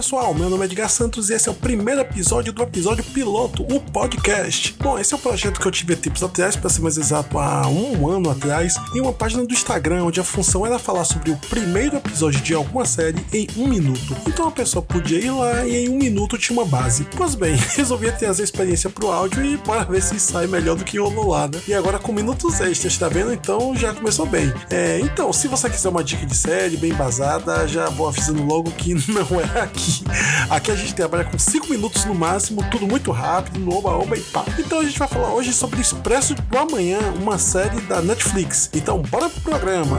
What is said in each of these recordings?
Pessoal, meu nome é Edgar Santos e esse é o primeiro episódio do episódio piloto, o podcast. Bom, esse é um projeto que eu tive tempos atrás, para ser mais exato, há um ano atrás, em uma página do Instagram, onde a função era falar sobre o primeiro episódio de alguma série em um minuto. Então a pessoa podia ir lá e em um minuto tinha uma base. Pois bem, resolvi trazer a experiência pro áudio e bora ver se sai melhor do que rolou lá, né? E agora com minutos extras, tá vendo? Então já começou bem. É, então, se você quiser uma dica de série bem embasada, já vou avisando logo que não é aqui. Aqui a gente trabalha com 5 minutos no máximo, tudo muito rápido, no oba-oba e pá. Então a gente vai falar hoje sobre Expresso do Amanhã, uma série da Netflix. Então bora pro programa.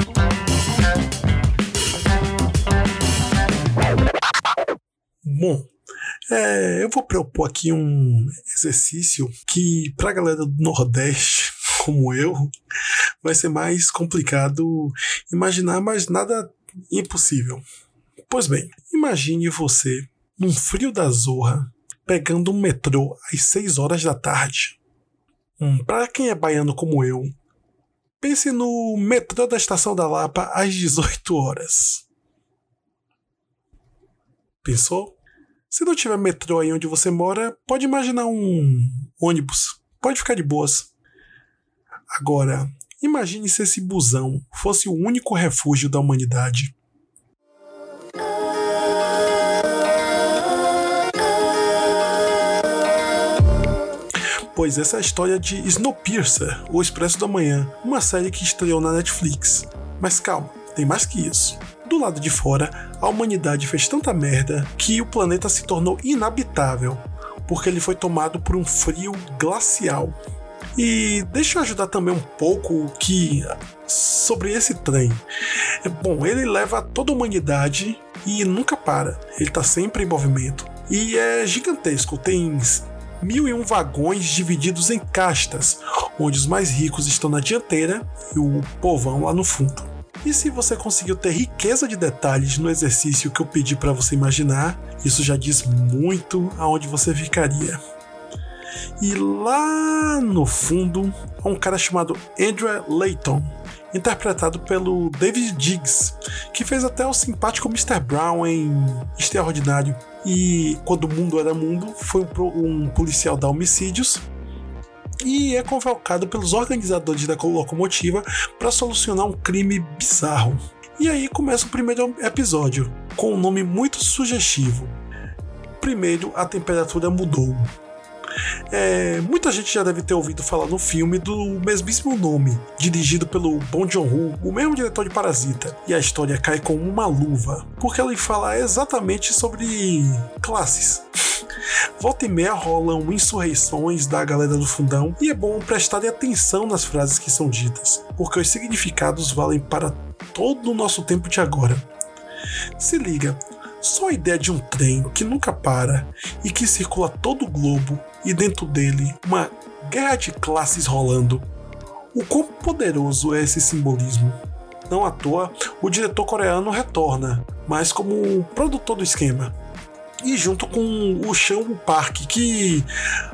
Bom, é, eu vou propor aqui um exercício que pra galera do Nordeste, como eu, vai ser mais complicado imaginar, mas nada impossível. Pois bem, imagine você num frio da zorra pegando um metrô às 6 horas da tarde. Hum, Para quem é baiano como eu, pense no metrô da Estação da Lapa às 18 horas. Pensou? Se não tiver metrô aí onde você mora, pode imaginar um ônibus. Pode ficar de boas. Agora, imagine se esse busão fosse o único refúgio da humanidade. Pois essa é a história de Snowpiercer, O Expresso da Manhã, uma série que estreou na Netflix. Mas calma, tem mais que isso. Do lado de fora, a humanidade fez tanta merda que o planeta se tornou inabitável, porque ele foi tomado por um frio glacial. E deixa eu ajudar também um pouco que sobre esse trem. É bom, ele leva toda a humanidade e nunca para. Ele está sempre em movimento. E é gigantesco, tem mil e um vagões divididos em castas, onde os mais ricos estão na dianteira e o povão lá no fundo. E se você conseguiu ter riqueza de detalhes no exercício que eu pedi para você imaginar, isso já diz muito aonde você ficaria. E lá no fundo, há um cara chamado Andrew Layton, interpretado pelo David Diggs, que fez até o simpático Mr. Brown em Extraordinário. E quando o mundo era mundo, foi um policial da homicídios e é convocado pelos organizadores da locomotiva para solucionar um crime bizarro. E aí começa o primeiro episódio, com um nome muito sugestivo. Primeiro, a temperatura mudou. É, muita gente já deve ter ouvido falar no filme do mesmíssimo nome, dirigido pelo Bong Joon-ho, o mesmo diretor de Parasita. E a história cai como uma luva, porque ele fala exatamente sobre classes. Volta e meia rolam insurreições da galera do fundão e é bom prestarem atenção nas frases que são ditas, porque os significados valem para todo o nosso tempo de agora. Se liga, só a ideia de um trem que nunca para e que circula todo o globo e dentro dele uma guerra de classes rolando. O quão poderoso é esse simbolismo? Não à toa, o diretor coreano retorna, mas como produtor do esquema. E junto com o Sean Park, que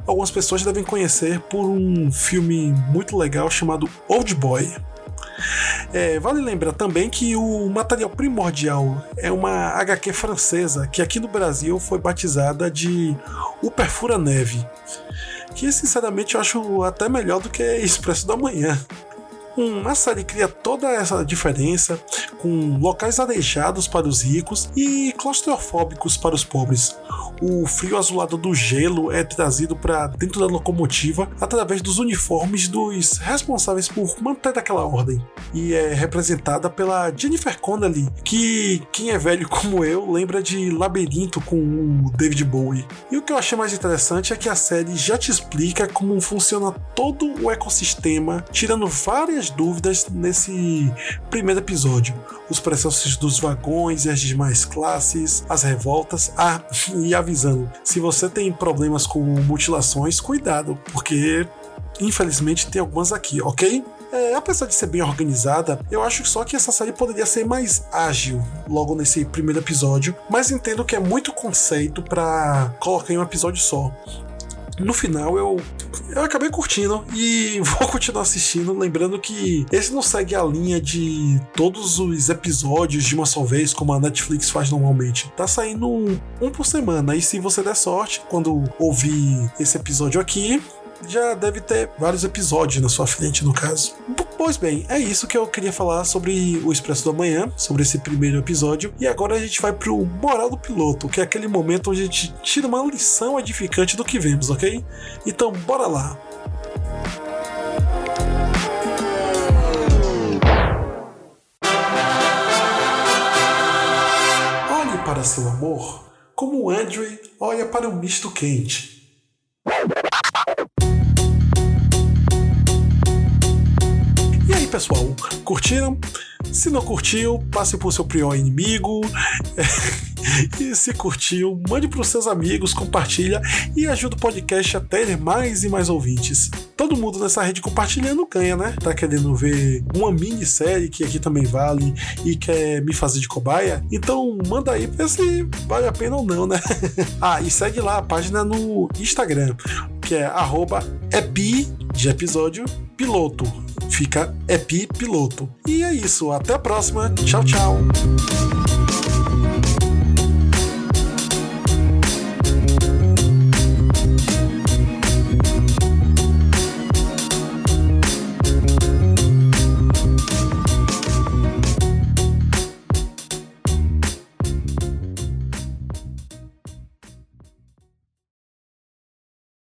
algumas pessoas devem conhecer por um filme muito legal chamado Old Boy. É, vale lembrar também que o material primordial é uma HQ francesa que aqui no Brasil foi batizada de O Perfura Neve, que sinceramente eu acho até melhor do que Expresso da Manhã. Uma série cria toda essa diferença, com locais arejados para os ricos e claustrofóbicos para os pobres. O frio azulado do gelo é trazido para dentro da locomotiva através dos uniformes dos responsáveis por manter aquela ordem. E é representada pela Jennifer Connelly, que quem é velho como eu lembra de Labirinto com o David Bowie. E o que eu achei mais interessante é que a série já te explica como funciona todo o ecossistema, tirando várias dúvidas nesse primeiro episódio. Os processos dos vagões e as demais classes, as revoltas. Ah, e avisando: se você tem problemas com mutilações, cuidado, porque infelizmente tem algumas aqui, ok? É, apesar de ser bem organizada, eu acho só que essa série poderia ser mais ágil logo nesse primeiro episódio, mas entendo que é muito conceito para colocar em um episódio só. No final eu eu acabei curtindo e vou continuar assistindo, lembrando que esse não segue a linha de todos os episódios de uma só vez, como a Netflix faz normalmente. Tá saindo um, um por semana, e se você der sorte, quando ouvir esse episódio aqui, já deve ter vários episódios na sua frente, no caso. Pois bem, é isso que eu queria falar sobre o Expresso do Amanhã, sobre esse primeiro episódio. E agora a gente vai pro moral do piloto, que é aquele momento onde a gente tira uma lição edificante do que vemos, ok? Então, bora lá! Olhe para seu amor como o Andrew olha para o misto quente. Pessoal, curtiram? Se não curtiu, passe por seu pior inimigo. e se curtiu, mande para os seus amigos, compartilha e ajuda o podcast a ter mais e mais ouvintes. Todo mundo nessa rede compartilhando ganha, né? Tá querendo ver uma minissérie que aqui também vale e quer me fazer de cobaia? Então manda aí pra ver se vale a pena ou não, né? ah, e segue lá a página no Instagram, que é epi de episódio piloto fica Epi Piloto. E é isso, até a próxima. Tchau, tchau.